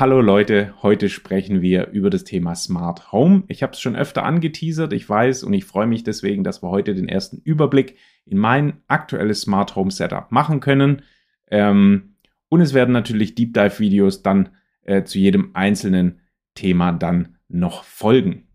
Hallo Leute, heute sprechen wir über das Thema Smart Home. Ich habe es schon öfter angeteasert, ich weiß und ich freue mich deswegen, dass wir heute den ersten Überblick in mein aktuelles Smart Home Setup machen können. Ähm, und es werden natürlich Deep Dive Videos dann äh, zu jedem einzelnen Thema dann noch folgen.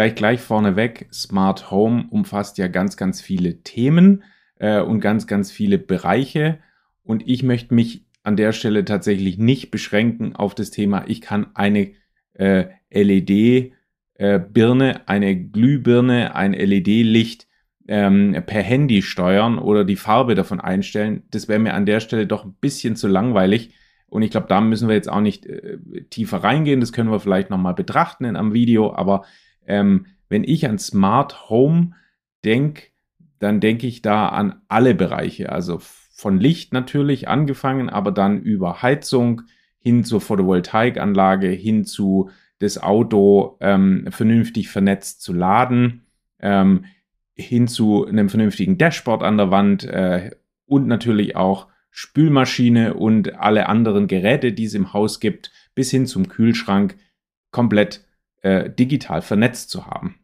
Vielleicht gleich vorneweg, Smart Home umfasst ja ganz, ganz viele Themen äh, und ganz, ganz viele Bereiche. Und ich möchte mich an der Stelle tatsächlich nicht beschränken auf das Thema, ich kann eine äh, LED-Birne, äh, eine Glühbirne, ein LED-Licht ähm, per Handy steuern oder die Farbe davon einstellen. Das wäre mir an der Stelle doch ein bisschen zu langweilig. Und ich glaube, da müssen wir jetzt auch nicht äh, tiefer reingehen. Das können wir vielleicht nochmal betrachten in einem Video. Aber ähm, wenn ich an Smart Home denke, dann denke ich da an alle Bereiche. Also von Licht natürlich angefangen, aber dann über Heizung hin zur Photovoltaikanlage, hin zu das Auto ähm, vernünftig vernetzt zu laden, ähm, hin zu einem vernünftigen Dashboard an der Wand äh, und natürlich auch Spülmaschine und alle anderen Geräte, die es im Haus gibt, bis hin zum Kühlschrank komplett äh, digital vernetzt zu haben.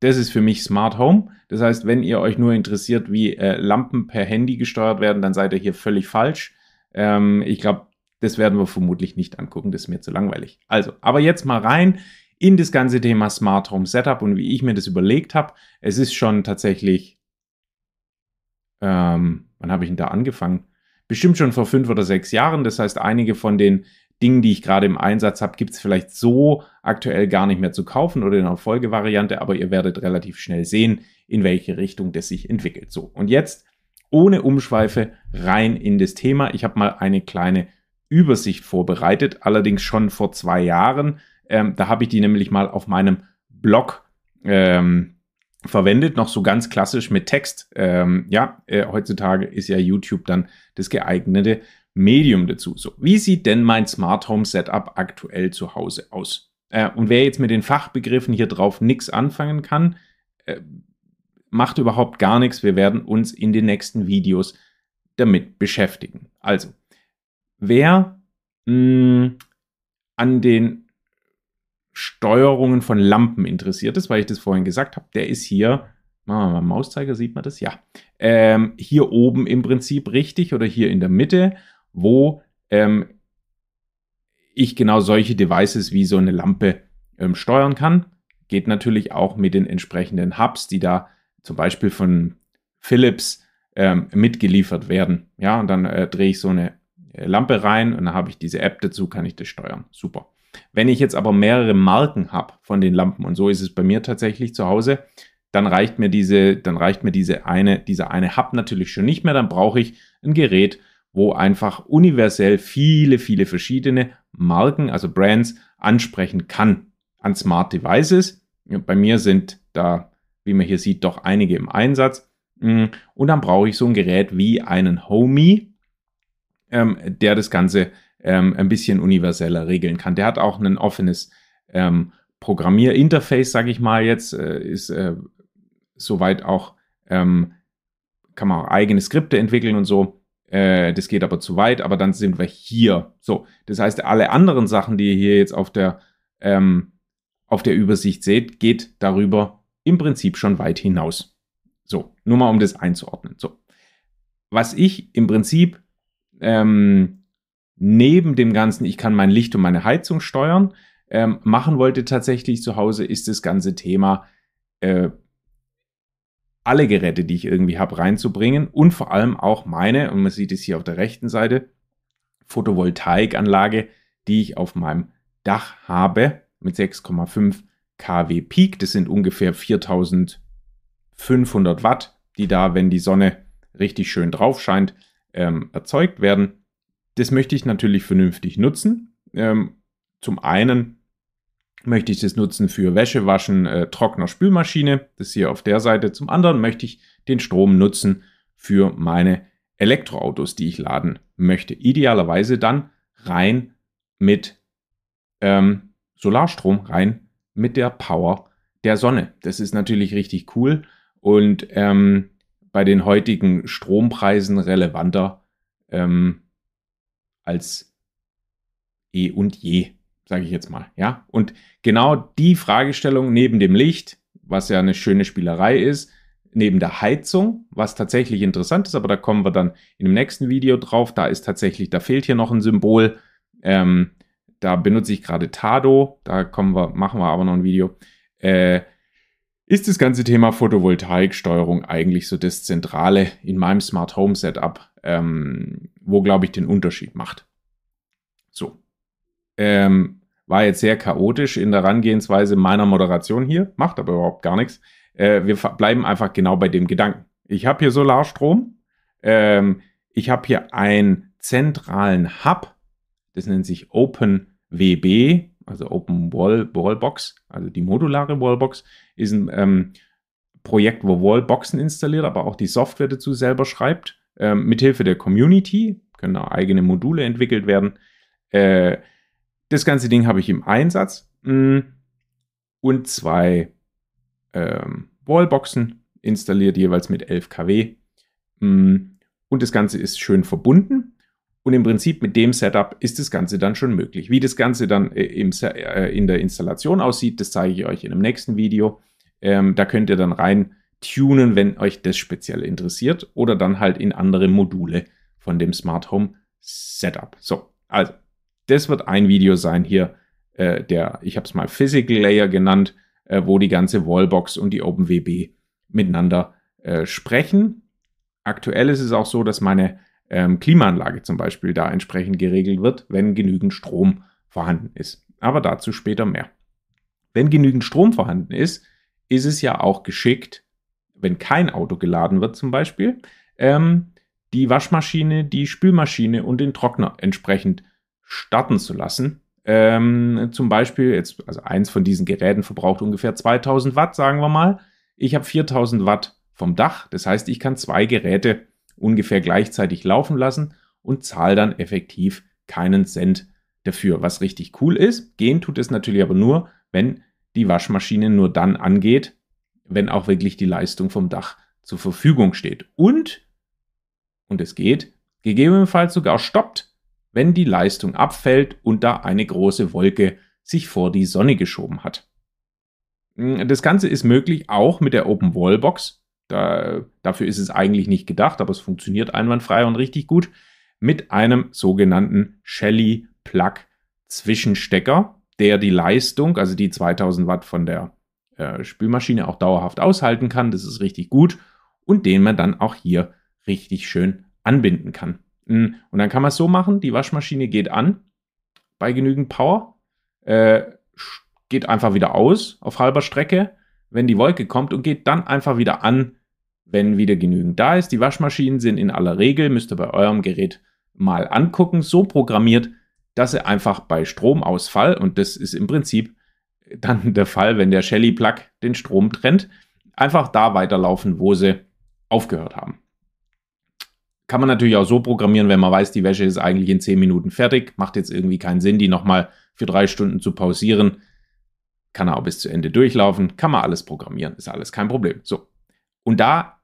Das ist für mich Smart Home. Das heißt, wenn ihr euch nur interessiert, wie äh, Lampen per Handy gesteuert werden, dann seid ihr hier völlig falsch. Ähm, ich glaube, das werden wir vermutlich nicht angucken. Das ist mir zu langweilig. Also, aber jetzt mal rein in das ganze Thema Smart Home Setup und wie ich mir das überlegt habe. Es ist schon tatsächlich, ähm, wann habe ich denn da angefangen? Bestimmt schon vor fünf oder sechs Jahren. Das heißt, einige von den Dingen, die ich gerade im Einsatz habe, gibt es vielleicht so aktuell gar nicht mehr zu kaufen oder in einer Folgevariante, aber ihr werdet relativ schnell sehen, in welche Richtung das sich entwickelt. So, und jetzt ohne Umschweife rein in das Thema. Ich habe mal eine kleine Übersicht vorbereitet, allerdings schon vor zwei Jahren. Ähm, da habe ich die nämlich mal auf meinem Blog ähm, verwendet, noch so ganz klassisch mit Text. Ähm, ja, äh, heutzutage ist ja YouTube dann das geeignete Medium dazu. So, wie sieht denn mein Smart Home Setup aktuell zu Hause aus? Äh, und wer jetzt mit den Fachbegriffen hier drauf nichts anfangen kann, äh, macht überhaupt gar nichts. Wir werden uns in den nächsten Videos damit beschäftigen. Also, wer mh, hm, an den Steuerungen von Lampen interessiert ist, weil ich das vorhin gesagt habe, der ist hier Machen wir mal Mauszeiger, sieht man das? Ja. Ähm, hier oben im Prinzip richtig oder hier in der Mitte wo ähm, ich genau solche Devices wie so eine Lampe ähm, steuern kann. Geht natürlich auch mit den entsprechenden Hubs, die da zum Beispiel von Philips ähm, mitgeliefert werden. Ja, und dann äh, drehe ich so eine äh, Lampe rein und dann habe ich diese App dazu, kann ich das steuern. Super. Wenn ich jetzt aber mehrere Marken habe von den Lampen, und so ist es bei mir tatsächlich zu Hause, dann reicht mir diese, dann reicht mir diese eine, dieser eine Hub natürlich schon nicht mehr. Dann brauche ich ein Gerät, wo einfach universell viele, viele verschiedene Marken, also Brands, ansprechen kann an Smart Devices. Bei mir sind da, wie man hier sieht, doch einige im Einsatz. Mm, und dann brauche ich so ein Gerät wie einen Homey, ähm, der das Ganze ähm, ein bisschen universeller regeln kann. Der hat auch ein offenes ähm, Programmierinterface, sage ich mal jetzt, äh, ist äh, soweit auch, ähm, kann man auch eigene Skripte entwickeln und so. Äh, das geht aber zu weit, aber dann sind wir hier. So, das heißt, alle anderen Sachen, die ihr hier jetzt auf der, ähm, auf der Übersicht seht, geht darüber im Prinzip schon weit hinaus. So, nur mal um das einzuordnen. So, was ich im Prinzip ähm, neben dem Ganzen, ich kann mein Licht und meine Heizung steuern, ähm, machen wollte tatsächlich zu Hause, ist das ganze Thema äh, alle Geräte, die ich irgendwie habe, reinzubringen und vor allem auch meine, und man sieht es hier auf der rechten Seite, Photovoltaikanlage, die ich auf meinem Dach habe mit 6,5 kW Peak. Das sind ungefähr 4500 Watt, die da, wenn die Sonne richtig schön drauf scheint, ähm, erzeugt werden. Das möchte ich natürlich vernünftig nutzen. Ähm, zum einen möchte ich das nutzen für Wäschewaschen, äh, Trockner, Spülmaschine. Das hier auf der Seite. Zum anderen möchte ich den Strom nutzen für meine Elektroautos, die ich laden möchte. Idealerweise dann rein mit ähm, Solarstrom, rein mit der Power der Sonne. Das ist natürlich richtig cool und ähm, bei den heutigen Strompreisen relevanter ähm, als eh und je, sage ich jetzt mal. Ja, und genau die Fragestellung neben dem Licht, was ja eine schöne Spielerei ist, neben der Heizung, was tatsächlich interessant ist, aber da kommen wir dann in dem nächsten Video drauf. Da ist tatsächlich, da fehlt hier noch ein Symbol. Ähm, da benutze ich gerade Tado. Da kommen wir, machen wir aber noch ein Video. Äh, ist das ganze Thema Photovoltaiksteuerung eigentlich so das Zentrale in meinem Smart Home Setup, ähm, wo, glaube ich, den Unterschied macht. Ähm, war jetzt sehr chaotisch in der Herangehensweise meiner Moderation hier, macht aber überhaupt gar nichts. Äh, wir bleiben einfach genau bei dem Gedanken. Ich habe hier Solarstrom, ähm, ich habe hier einen zentralen Hub, das nennt sich OpenWB, also Open Wall Wallbox, also die modulare Wallbox, ist ein ähm, Projekt, wo Wallboxen installiert, aber auch die Software dazu selber schreibt. Ähm, mithilfe der Community können auch eigene Module entwickelt werden. Äh, das ganze Ding habe ich im Einsatz mm, und zwei ähm, Wallboxen installiert, jeweils mit 11 kW. Mm, und das Ganze ist schön verbunden. Und im Prinzip mit dem Setup ist das Ganze dann schon möglich. Wie das Ganze dann äh, im, äh, in der Installation aussieht, das zeige ich euch in einem nächsten Video. Ähm, da könnt ihr dann rein tunen, wenn euch das speziell interessiert oder dann halt in andere Module von dem Smart Home Setup. So, also, das wird ein Video sein hier, äh, der, ich habe es mal Physical Layer genannt, äh, wo die ganze Wallbox und die OpenWB miteinander äh, sprechen. Aktuell ist es auch so, dass meine ähm, Klimaanlage zum Beispiel da entsprechend geregelt wird, wenn genügend Strom vorhanden ist. Aber dazu später mehr. Wenn genügend Strom vorhanden ist, ist es ja auch geschickt, wenn kein Auto geladen wird zum Beispiel, ähm, die Waschmaschine, die Spülmaschine und den Trockner entsprechend starten zu lassen. Ähm, zum Beispiel, jetzt, also eins von diesen Geräten verbraucht ungefähr 2000 Watt, sagen wir mal. Ich habe 4000 Watt vom Dach. Das heißt, ich kann zwei Geräte ungefähr gleichzeitig laufen lassen und zahle dann effektiv keinen Cent dafür, was richtig cool ist. Gehen tut es natürlich aber nur, wenn die Waschmaschine nur dann angeht, wenn auch wirklich die Leistung vom Dach zur Verfügung steht. Und, und es geht, gegebenenfalls sogar stoppt, wenn die Leistung abfällt und da eine große Wolke sich vor die Sonne geschoben hat. Das Ganze ist möglich auch mit der Open Wallbox. Da, dafür ist es eigentlich nicht gedacht, aber es funktioniert einwandfrei und richtig gut mit einem sogenannten Shelly Plug Zwischenstecker, der die Leistung, also die 2000 Watt von der äh, Spülmaschine auch dauerhaft aushalten kann. Das ist richtig gut und den man dann auch hier richtig schön anbinden kann. Hm, und dann kann man es so machen, die Waschmaschine geht an bei genügend Power, äh, geht einfach wieder aus auf halber Strecke, wenn die Wolke kommt und geht dann einfach wieder an, wenn wieder genügend da ist. Die Waschmaschinen sind in aller Regel, müsst ihr bei eurem Gerät mal angucken, so programmiert, dass sie einfach bei Stromausfall, und das ist im Prinzip dann der Fall, wenn der Shelly Plug den Strom trennt, einfach da weiterlaufen, wo sie aufgehört haben. Kann man natürlich auch so programmieren, wenn man weiß, die Wäsche ist eigentlich in 10 Minuten fertig, macht jetzt irgendwie keinen Sinn, die nochmal für drei Stunden zu pausieren. Kann er auch bis zu Ende durchlaufen, kann man alles programmieren, ist alles kein Problem. So. Und da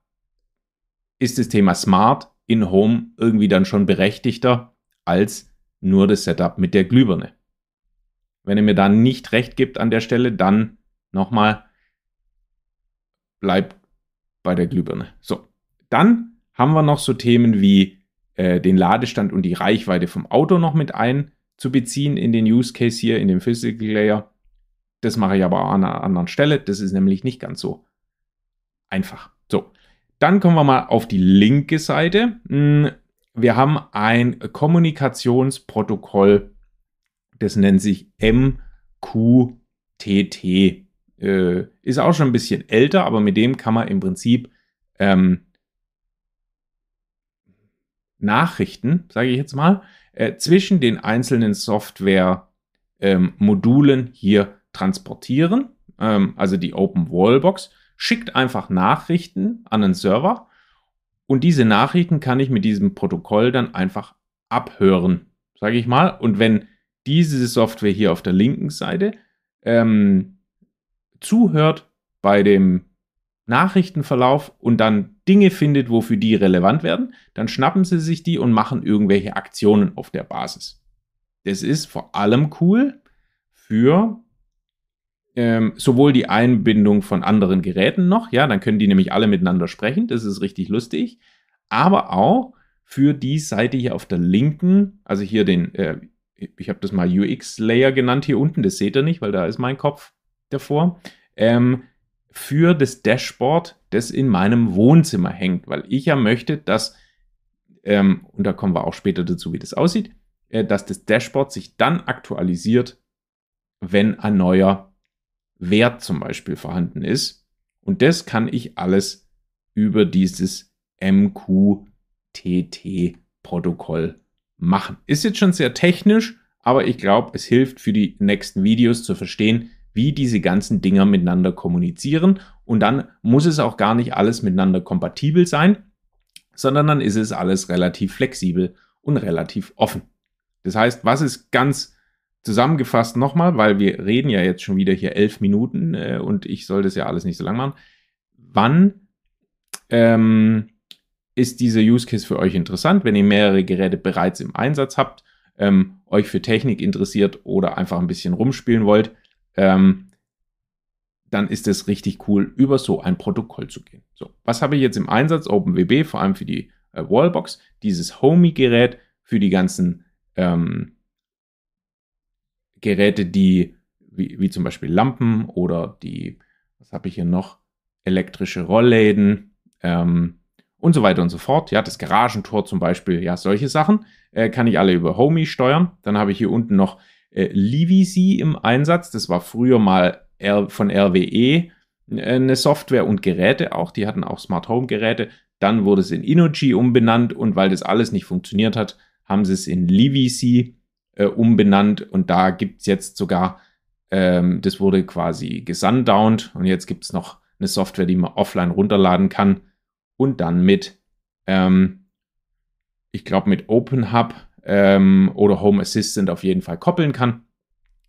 ist das Thema Smart in Home irgendwie dann schon berechtigter als nur das Setup mit der Glühbirne. Wenn ihr mir da nicht recht gibt an der Stelle, dann nochmal bleibt bei der Glühbirne. So, dann haben wir noch so Themen wie äh, den Ladestand und die Reichweite vom Auto noch mit einzubeziehen in den Use Case hier, in dem Physical Layer. Das mache ich aber an einer anderen Stelle. Das ist nämlich nicht ganz so einfach. So, dann kommen wir mal auf die linke Seite. Hm, wir haben ein Kommunikationsprotokoll, das nennt sich MQTT. Äh, ist auch schon ein bisschen älter, aber mit dem kann man im Prinzip ähm, Nachrichten, sage ich jetzt mal, äh, zwischen den einzelnen Software-Modulen ähm, hier transportieren. Ähm, also die Open Wallbox schickt einfach Nachrichten an den Server und diese Nachrichten kann ich mit diesem Protokoll dann einfach abhören. Sage ich mal. Und wenn diese Software hier auf der linken Seite ähm, zuhört bei dem Nachrichtenverlauf und dann Dinge findet, wofür die relevant werden, dann schnappen sie sich die und machen irgendwelche Aktionen auf der Basis. Das ist vor allem cool für ähm, sowohl die Einbindung von anderen Geräten noch, ja, dann können die nämlich alle miteinander sprechen, das ist richtig lustig, aber auch für die Seite hier auf der linken, also hier den, äh, ich habe das mal UX-Layer genannt hier unten, das seht ihr nicht, weil da ist mein Kopf davor, ähm, für das Dashboard, das in meinem Wohnzimmer hängt, weil ich ja möchte, dass, ähm, und da kommen wir auch später dazu, wie das aussieht, äh, dass das Dashboard sich dann aktualisiert, wenn ein neuer Wert zum Beispiel vorhanden ist. Und das kann ich alles über dieses MQTT-Protokoll machen. Ist jetzt schon sehr technisch, aber ich glaube, es hilft für die nächsten Videos zu verstehen, wie diese ganzen Dinger miteinander kommunizieren. Und dann muss es auch gar nicht alles miteinander kompatibel sein, sondern dann ist es alles relativ flexibel und relativ offen. Das heißt, was ist ganz zusammengefasst nochmal, weil wir reden ja jetzt schon wieder hier elf Minuten äh, und ich soll das ja alles nicht so lang machen. Wann ähm, ist dieser Use Case für euch interessant, wenn ihr mehrere Geräte bereits im Einsatz habt, ähm, euch für Technik interessiert oder einfach ein bisschen rumspielen wollt, ähm, dann ist es richtig cool, über so ein Protokoll zu gehen. So, was habe ich jetzt im Einsatz? OpenWB, vor allem für die äh, Wallbox, dieses Homey-Gerät für die ganzen ähm, Geräte, die wie, wie, zum Beispiel Lampen oder die, was habe ich hier noch, elektrische Rollläden ähm, und so weiter und so fort. Ja, das Garagentor zum Beispiel, ja, solche Sachen äh, kann ich alle über Homey steuern. Dann habe ich hier unten noch äh, Livisi im Einsatz. Das war früher mal R von RWE äh, eine Software und Geräte auch. Die hatten auch Smart Home Geräte. Dann wurde es in Inoji umbenannt und weil das alles nicht funktioniert hat, haben sie es in Livisi äh, umbenannt und da gibt es jetzt sogar, ähm, das wurde quasi gesundownt und jetzt gibt es noch eine Software, die man offline runterladen kann und dann mit, ähm, ich glaube, mit OpenHub ähm, oder Home Assistant auf jeden Fall koppeln kann.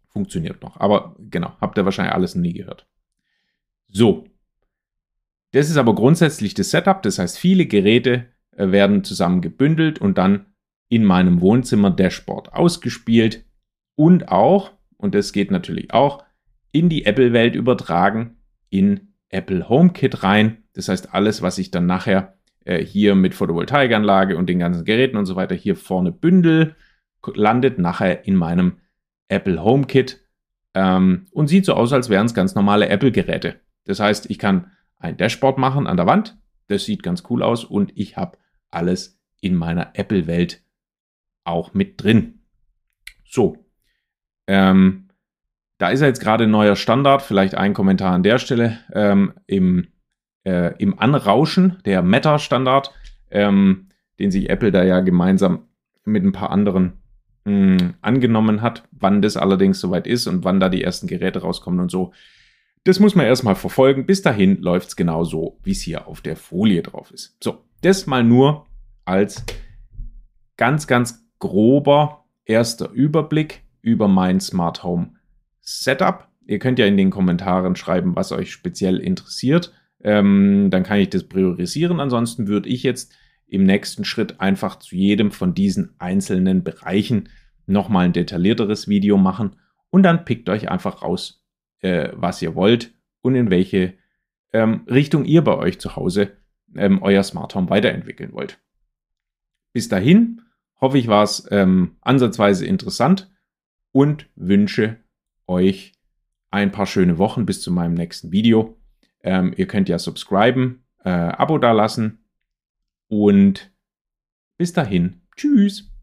Funktioniert noch. Aber genau, habt ihr wahrscheinlich alles nie gehört. So. Das ist aber grundsätzlich das Setup. Das heißt, viele Geräte äh, werden zusammen gebündelt und dann in meinem Wohnzimmer Dashboard ausgespielt und auch, und das geht natürlich auch, in die Apple-Welt übertragen, in Apple HomeKit rein. Das heißt, alles, was ich dann nachher hier mit Photovoltaikanlage und den ganzen Geräten und so weiter hier vorne bündel, landet nachher in meinem Apple HomeKit ähm, und sieht so aus, als wären es ganz normale Apple-Geräte. Das heißt, ich kann ein Dashboard machen an der Wand, das sieht ganz cool aus und ich habe alles in meiner Apple-Welt auch mit drin. So, ähm, da ist ja jetzt gerade neuer Standard, vielleicht ein Kommentar an der Stelle. Ähm, Im äh, im Anrauschen, der Meta-Standard, ähm, den sich Apple da ja gemeinsam mit ein paar anderen mh, hm, angenommen hat. Wann das allerdings soweit ist und wann da die ersten Geräte rauskommen und so. Das muss man erstmal verfolgen. Bis dahin läuft es genau so, wie es hier auf der Folie drauf ist. So, das mal nur als ganz, ganz grober erster Überblick über mein Smart Home Setup. Ihr könnt ja in den Kommentaren schreiben, was euch speziell interessiert. Ähm, dann kann ich das priorisieren. Ansonsten würde ich jetzt im nächsten Schritt einfach zu jedem von diesen einzelnen Bereichen nochmal ein detaillierteres Video machen und dann pickt euch einfach raus, äh, was ihr wollt und in welche ähm, Richtung ihr bei euch zu Hause ähm, euer Smart Home weiterentwickeln wollt. Bis dahin hoffe ich, war es ähm, ansatzweise interessant und wünsche euch ein paar schöne Wochen bis zu meinem nächsten Video. Ähm, ihr könnt ja subscriben, äh, Abo dalassen und bis dahin. Tschüss.